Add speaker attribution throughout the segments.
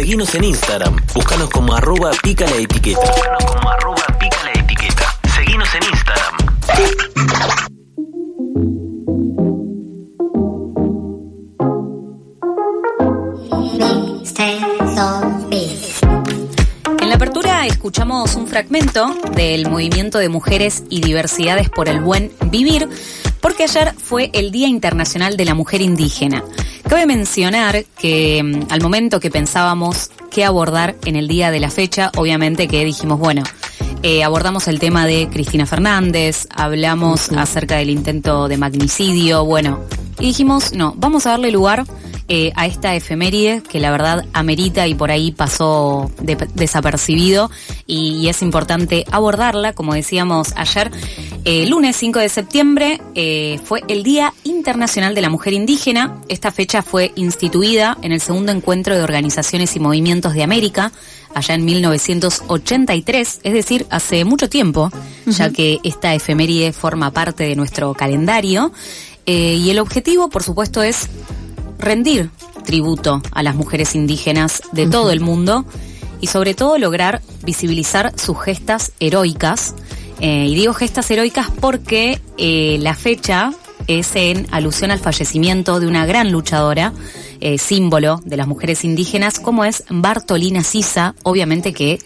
Speaker 1: Seguinos en Instagram. Búscanos como arroba pica la etiqueta. Búscanos como arroba pica la etiqueta. Seguinos en Instagram.
Speaker 2: En la apertura escuchamos un fragmento del movimiento de mujeres y diversidades por el buen vivir, porque ayer fue el Día Internacional de la Mujer Indígena. Cabe mencionar que mm, al momento que pensábamos qué abordar en el día de la fecha, obviamente que dijimos, bueno, eh, abordamos el tema de Cristina Fernández, hablamos acerca del intento de magnicidio, bueno, y dijimos, no, vamos a darle lugar eh, a esta efeméride que la verdad amerita y por ahí pasó de- desapercibido y, y es importante abordarla, como decíamos ayer. Eh, lunes 5 de septiembre eh, fue el Día Internacional de la Mujer Indígena. Esta fecha fue instituida en el segundo encuentro de organizaciones y movimientos de América, allá en 1983, es decir, hace mucho tiempo, ya que esta efeméride forma parte de nuestro calendario. Eh, y el objetivo, por supuesto, es rendir tributo a las mujeres indígenas de todo el mundo y sobre todo lograr visibilizar sus gestas heroicas. Eh, y digo gestas heroicas porque eh, la fecha es en alusión al fallecimiento de una gran luchadora, eh, símbolo de las mujeres indígenas, como es Bartolina Sisa, obviamente que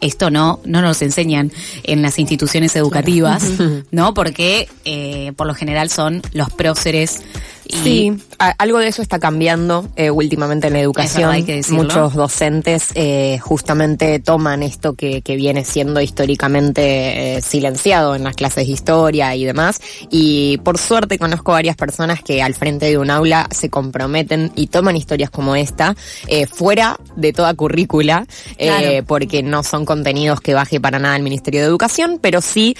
Speaker 2: esto no, no nos enseñan en las instituciones educativas, ¿no? Porque eh, por lo general son los próceres y
Speaker 3: Sí, algo de eso está cambiando eh, últimamente en la educación.
Speaker 2: verdad, hay que decirlo.
Speaker 3: Muchos docentes eh, justamente toman esto que, que viene siendo históricamente eh, silenciado en las clases de historia y demás. Y por suerte conozco varias personas que al frente de un aula se comprometen y toman historias como esta fuera de toda currícula,
Speaker 2: Claro.
Speaker 3: porque no son contenidos que baje para nada el Ministerio de Educación, pero sí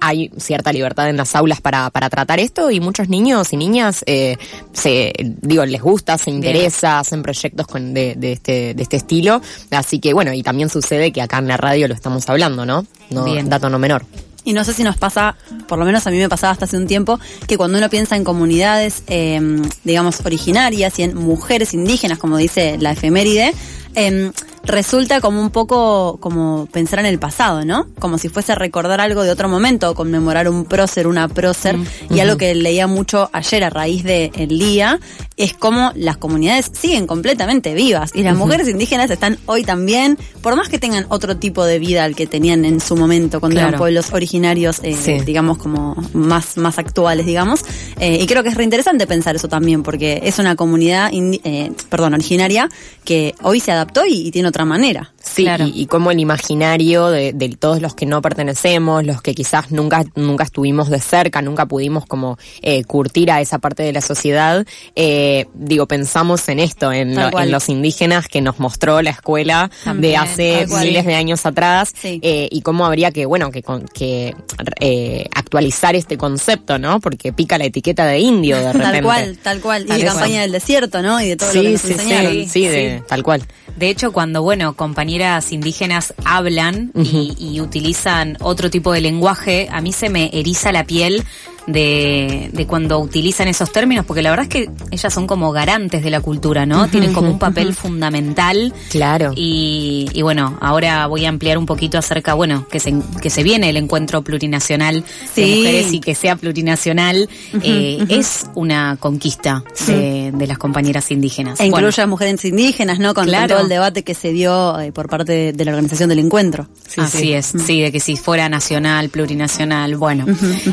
Speaker 3: hay cierta libertad en las aulas para, para tratar esto y muchos niños y niñas eh, se digo les gusta, se interesa, hacen proyectos con, de, de este de este estilo, así que bueno y también sucede que acá en la radio lo estamos hablando, ¿no? No
Speaker 2: Bien.
Speaker 3: dato no menor.
Speaker 4: Y no sé si nos pasa, por lo menos a mí me pasaba hasta hace un tiempo, que cuando uno piensa en comunidades, eh, digamos, originarias y en mujeres indígenas, como dice la efeméride, eh, resulta como un poco como pensar en el pasado, ¿no? Como si fuese recordar algo de otro momento, conmemorar un prócer, una prócer. Y algo que leía mucho ayer a raíz del día es como las comunidades siguen completamente vivas y las mujeres indígenas están hoy también, por más que tengan otro tipo de vida al que tenían en su momento cuando
Speaker 2: Claro.
Speaker 4: eran pueblos originarios, eh,
Speaker 3: Sí.
Speaker 4: digamos, como más, más actuales, digamos. Eh, y creo que es reinteresante pensar eso también, porque es una comunidad, eh, perdón, originaria que hoy se adaptó y, y tiene otra manera.
Speaker 3: Sí,
Speaker 2: Claro.
Speaker 3: y, y como el imaginario de, de todos los que no pertenecemos, los que quizás nunca, nunca estuvimos de cerca, nunca pudimos como eh, curtir a esa parte de la sociedad, eh, digo, pensamos en esto, en, lo- los indígenas que nos mostró la escuela
Speaker 2: También,
Speaker 3: de hace miles de años atrás,
Speaker 4: Sí.
Speaker 3: eh, y cómo habría que, bueno, que, con- que eh, actualizar este concepto, ¿no? Porque pica la etiqueta de indio de repente.
Speaker 4: Tal cual, tal cual. Y
Speaker 3: Tal
Speaker 4: de
Speaker 3: cual.
Speaker 4: campaña del desierto, ¿no? Y de todo lo que
Speaker 3: Sí,
Speaker 4: nos
Speaker 3: sí,
Speaker 4: enseñaron.
Speaker 3: sí, sí, de- tal cual.
Speaker 2: De hecho, cuando, bueno, compañeras indígenas hablan y, y utilizan otro tipo de lenguaje, a mí se me eriza la piel de, de cuando utilizan esos términos, porque la verdad es que ellas son como garantes de la cultura, ¿no? Tienen como un papel fundamental.
Speaker 3: Claro.
Speaker 2: Y, y bueno, ahora voy a ampliar un poquito acerca, bueno, que se, que se viene el encuentro plurinacional de
Speaker 4: Sí.
Speaker 2: mujeres y que sea plurinacional, eh, es una conquista de, de las compañeras indígenas.
Speaker 4: E
Speaker 2: Bueno,
Speaker 4: incluye a mujeres indígenas, ¿no? Con, todo el debate que se dio eh, por parte de, de la organización del encuentro.
Speaker 2: Así es, sí, de que si fuera nacional, plurinacional, bueno.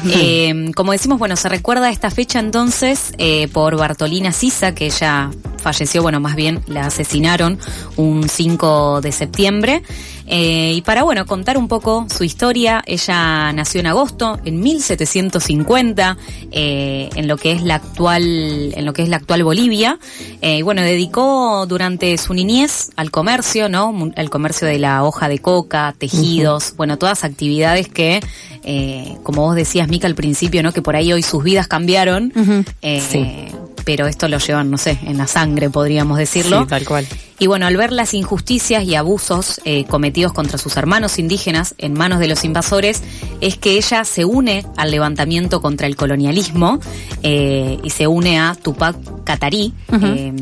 Speaker 2: Eh, como decimos, bueno, se recuerda esta fecha entonces eh, por Bartolina Sisa, que ella falleció, bueno, más bien la asesinaron un 5 de septiembre. Eh, y para, bueno, contar un poco su historia, ella nació en agosto, en 1750, eh, en lo que es la actual, en lo que es la actual Bolivia. Eh, y bueno, dedicó durante su niñez al comercio, ¿no? Al comercio de la hoja de coca, tejidos, bueno, todas actividades que, eh, como vos decías, Mica, al principio, ¿no? Que por ahí hoy sus vidas cambiaron. eh,
Speaker 3: Sí.
Speaker 2: Pero esto lo llevan, no sé, en la sangre, podríamos decirlo.
Speaker 3: Sí, tal cual.
Speaker 2: Y bueno, al ver las injusticias y abusos eh, cometidos contra sus hermanos indígenas en manos de los invasores, es que ella se une al levantamiento contra el colonialismo eh, y se une a Tupac Katari, eh,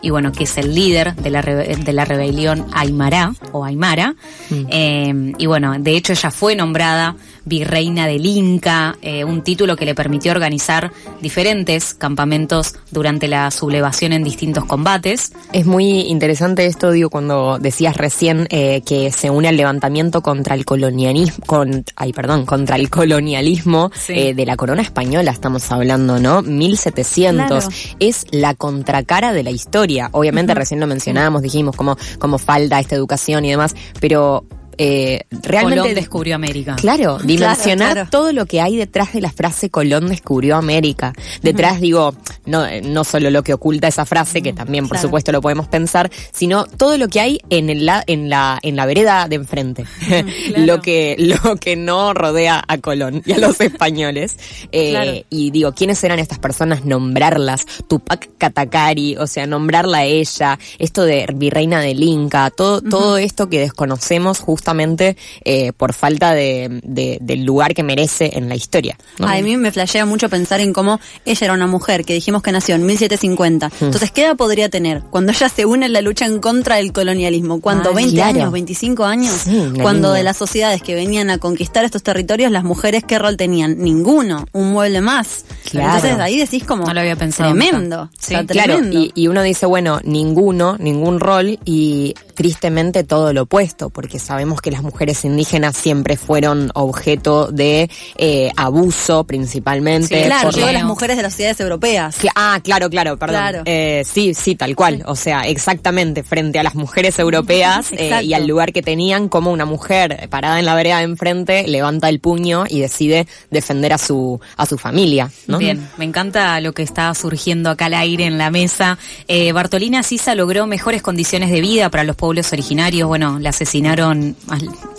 Speaker 2: y bueno, que es el líder de la, de la rebelión Aymara o Aymara. Eh, y bueno, de hecho ella fue nombrada virreina del Inca, eh, un título que le permitió organizar diferentes campamentos durante la sublevación en distintos combates.
Speaker 3: Es muy interesante esto, digo, cuando decías recién eh, que se une al levantamiento contra el colonialismo, con, ay, perdón, contra el colonialismo
Speaker 2: Sí.
Speaker 3: eh, de la corona española, estamos hablando, ¿no? 1700.
Speaker 4: Claro.
Speaker 3: Es la contracara de la historia. Obviamente recién lo mencionábamos, dijimos cómo, cómo falta esta educación y demás, pero eh, realmente...
Speaker 2: Colón descubrió América.
Speaker 3: Claro, dimensionar
Speaker 4: claro.
Speaker 3: todo lo que hay detrás de la frase Colón descubrió América. Detrás, digo, no, eh, no solo lo que oculta esa frase, que también, por
Speaker 4: Claro.
Speaker 3: supuesto, lo podemos pensar, sino todo lo que hay en, el, la- en, la, en la vereda de enfrente. lo, que, lo que no rodea a Colón y a los españoles. Eh,
Speaker 4: Claro.
Speaker 3: Y digo, ¿quiénes eran estas personas? Nombrarlas. Tupac Katacari, o sea, nombrarla a ella. Esto de virreina del Inca, todo, todo esto que desconocemos justamente eh, por falta de, de- del lugar que merece en la historia. ¿no?
Speaker 4: A mí me flashea mucho pensar en cómo ella era una mujer que dijimos que nació en 1750.
Speaker 3: Hmm.
Speaker 4: Entonces, ¿qué edad podría tener? Cuando ella se une en la lucha en contra del colonialismo. ¿Cuánto?
Speaker 3: Ah,
Speaker 4: ¿20
Speaker 3: claro.
Speaker 4: años? ¿25 años?
Speaker 3: Sí,
Speaker 4: Cuando
Speaker 3: niña.
Speaker 4: de las sociedades que venían a conquistar estos territorios, las mujeres, ¿qué rol tenían? Ninguno. Un mueble más.
Speaker 3: Claro.
Speaker 4: Entonces, ahí decís como.
Speaker 2: No lo había pensado
Speaker 4: Tremendo.
Speaker 2: nunca.
Speaker 4: O sea,
Speaker 2: Sí,
Speaker 3: Claro,
Speaker 4: tremendo.
Speaker 3: y, y uno dice, bueno, ninguno, ningún rol y tristemente todo lo opuesto, porque sabemos que las mujeres indígenas siempre fueron objeto de eh, abuso principalmente.
Speaker 2: Sí,
Speaker 4: Claro,
Speaker 3: por
Speaker 4: yo las mujeres de las sociedades europeas.
Speaker 3: Cla- Ah, claro, claro, perdón.
Speaker 4: Claro.
Speaker 3: Eh, sí, sí, tal cual. O sea, exactamente, frente a las mujeres europeas eh, y al lugar que tenían, como una mujer parada en la vereda de enfrente levanta el puño y decide defender a su, a su familia, ¿no?
Speaker 2: Bien, me encanta lo que está surgiendo acá al aire en la mesa. Eh, Bartolina Sisa logró mejores condiciones de vida para los pueblos originarios. Bueno, la asesinaron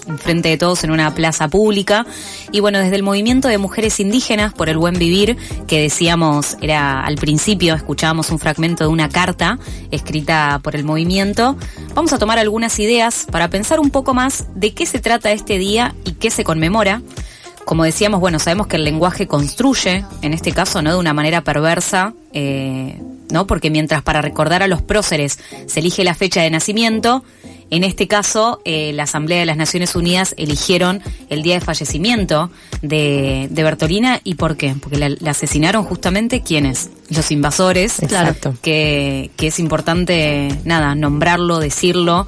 Speaker 2: enfrente de todos en una plaza pública. Y bueno, desde el movimiento de mujeres indígenas por el buen vivir, que decíamos era al principio, escuchábamos un fragmento de una carta escrita por el movimiento. Vamos a tomar algunas ideas para pensar un poco más de qué se trata este día y qué se conmemora. Como decíamos, bueno, sabemos que el lenguaje construye, en este caso, ¿no? De una manera perversa, eh, ¿no? Porque mientras para recordar a los próceres se elige la fecha de nacimiento, en este caso, eh, la Asamblea de las Naciones Unidas eligieron el día de fallecimiento de, de Bertolina. ¿Y por qué? Porque la, la asesinaron justamente quienes? Los invasores.
Speaker 3: Exacto.
Speaker 2: Que, que es importante, nada, nombrarlo, decirlo,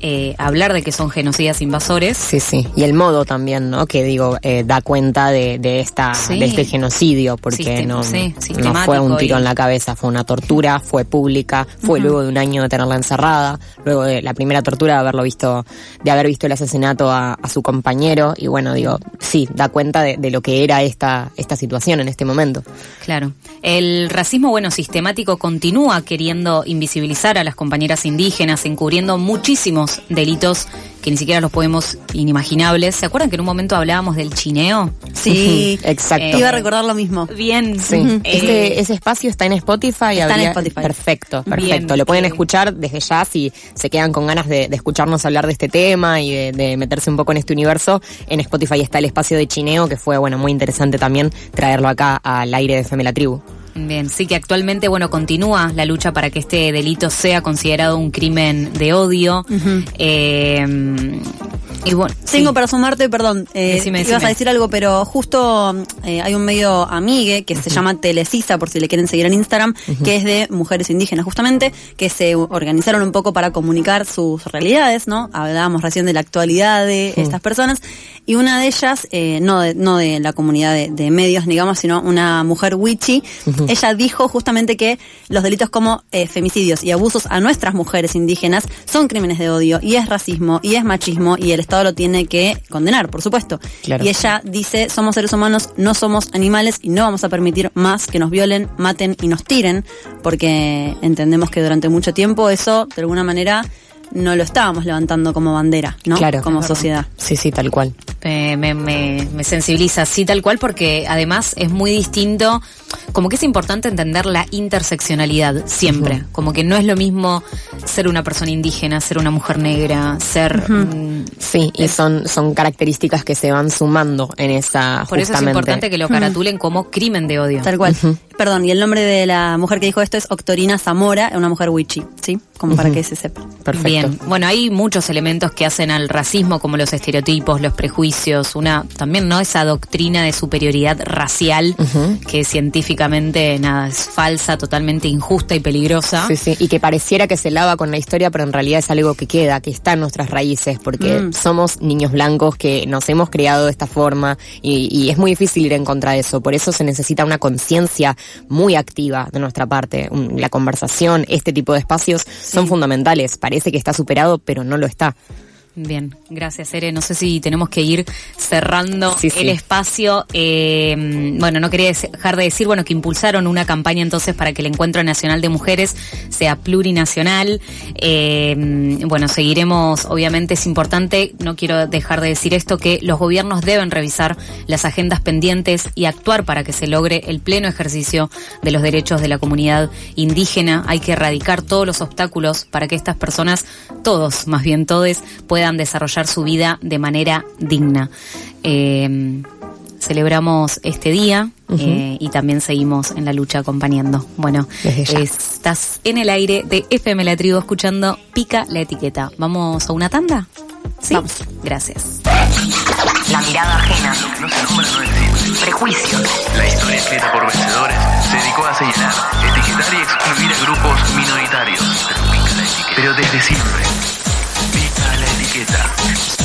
Speaker 2: eh, hablar de que son genocidas invasores.
Speaker 3: Sí, sí. Y el modo también, ¿no? Que digo, eh, da cuenta de, de esta,
Speaker 2: Sí.
Speaker 3: de este genocidio, porque
Speaker 2: Sistem-
Speaker 3: no,
Speaker 2: sí,
Speaker 3: no fue un tiro
Speaker 2: y-
Speaker 3: en la cabeza, fue una tortura, fue pública, fue luego de un año de tenerla encerrada, luego de la primera tortura de haberlo visto, de haber visto el asesinato a, su compañero, y bueno, digo, sí, da cuenta de, de lo que era esta, esta situación en este momento.
Speaker 2: Claro. El racismo, bueno, sistemático continúa queriendo invisibilizar a las compañeras indígenas, encubriendo muchísimos delitos que ni siquiera los podemos inimaginables. ¿Se acuerdan que en un momento hablábamos del chineo?
Speaker 4: Sí.
Speaker 3: Exacto.
Speaker 4: Iba a recordar lo mismo.
Speaker 2: Bien.
Speaker 3: Sí,
Speaker 2: Eh,
Speaker 3: ese, ese espacio está en Spotify.
Speaker 4: Está en Spotify.
Speaker 3: Perfecto,
Speaker 2: Bien,
Speaker 3: perfecto. Lo pueden
Speaker 2: eh,
Speaker 3: escuchar desde ya si se quedan con ganas de, de escucharnos hablar de este tema y de, de meterse un poco en este universo. En Spotify está el espacio de chineo, que fue bueno muy interesante también traerlo acá al aire de FM La Tribu.
Speaker 2: Bien, sí que actualmente, bueno, continúa la lucha para que este delito sea considerado un crimen de odio. Eh, y bueno,
Speaker 4: Tengo
Speaker 2: sí.
Speaker 4: para sumarte, perdón, eh,
Speaker 2: Decime,
Speaker 4: ibas
Speaker 2: decime.
Speaker 4: a decir algo, pero justo eh, hay un medio amigue que se llama Telecisa, por si le quieren seguir en Instagram, que es de mujeres indígenas justamente, que se organizaron un poco para comunicar sus realidades, ¿no? Hablábamos recién de la actualidad de estas personas, y una de ellas, eh, no, de, no de la comunidad de, de medios, digamos, sino una mujer wichi, ella dijo justamente que los delitos como eh, femicidios y abusos a nuestras mujeres indígenas son crímenes de odio, y es racismo, y es machismo, y el Estado lo tiene que condenar, por supuesto.
Speaker 3: Claro.
Speaker 4: Y ella dice, somos seres humanos, no somos animales y no vamos a permitir más que nos violen, maten y nos tiren, porque entendemos que durante mucho tiempo eso, de alguna manera, no lo estábamos levantando como bandera, ¿no?
Speaker 3: Claro.
Speaker 4: Como sociedad.
Speaker 3: Sí, sí, tal cual.
Speaker 2: me, me, me sensibiliza, sí, tal cual, porque además es muy distinto, como que es importante entender la interseccionalidad siempre, como que no es lo mismo ser una persona indígena, ser una mujer negra, ser... mm,
Speaker 3: Sí, y son, son características que se van sumando en esa
Speaker 2: por eso es importante que lo caratulen como crimen de odio.
Speaker 4: Tal cual. Perdón, y el nombre de la mujer que dijo esto es Octorina Zamora, una mujer wichi, ¿sí? Como para que se sepa.
Speaker 3: Perfecto.
Speaker 2: Bien, bueno, hay muchos elementos que hacen al racismo, como los estereotipos, los prejuicios, una también no esa doctrina de superioridad racial que científicamente nada es falsa, totalmente injusta y peligrosa.
Speaker 3: Sí, sí, y que pareciera que se lava con la historia, pero en realidad es algo que queda, que está en nuestras raíces, porque
Speaker 2: Mm.
Speaker 3: somos niños blancos que nos hemos criado de esta forma y, y es muy difícil ir en contra de eso. Por eso se necesita una conciencia muy activa de nuestra parte. La conversación, este tipo de espacios son fundamentales. Parece que está superado, pero no lo está.
Speaker 2: Bien, gracias, Ere. No sé si tenemos que ir cerrando
Speaker 3: Sí, sí.
Speaker 2: el espacio. Eh, bueno, no quería dejar de decir, bueno, que impulsaron una campaña entonces para que el Encuentro Nacional de Mujeres sea plurinacional. Eh, bueno, seguiremos, obviamente es importante, no quiero dejar de decir esto, que los gobiernos deben revisar las agendas pendientes y actuar para que se logre el pleno ejercicio de los derechos de la comunidad indígena. Hay que erradicar todos los obstáculos para que estas personas, todos, más bien todos, puedan desarrollar su vida de manera digna. Eh, celebramos este día eh, y también seguimos en la lucha acompañando. Bueno, estás en el aire de FM La Tribu escuchando Pica la Etiqueta. ¿Vamos a una tanda? Sí.
Speaker 3: Vamos.
Speaker 2: Gracias.
Speaker 5: La mirada ajena.
Speaker 1: No se nombra, no existe.
Speaker 5: Prejuicios.
Speaker 1: La historia escrita por vencedores se dedicó a señalar, etiquetar y excluir a grupos minoritarios. Pero pica la etiqueta. Pero desde siempre. Guetta.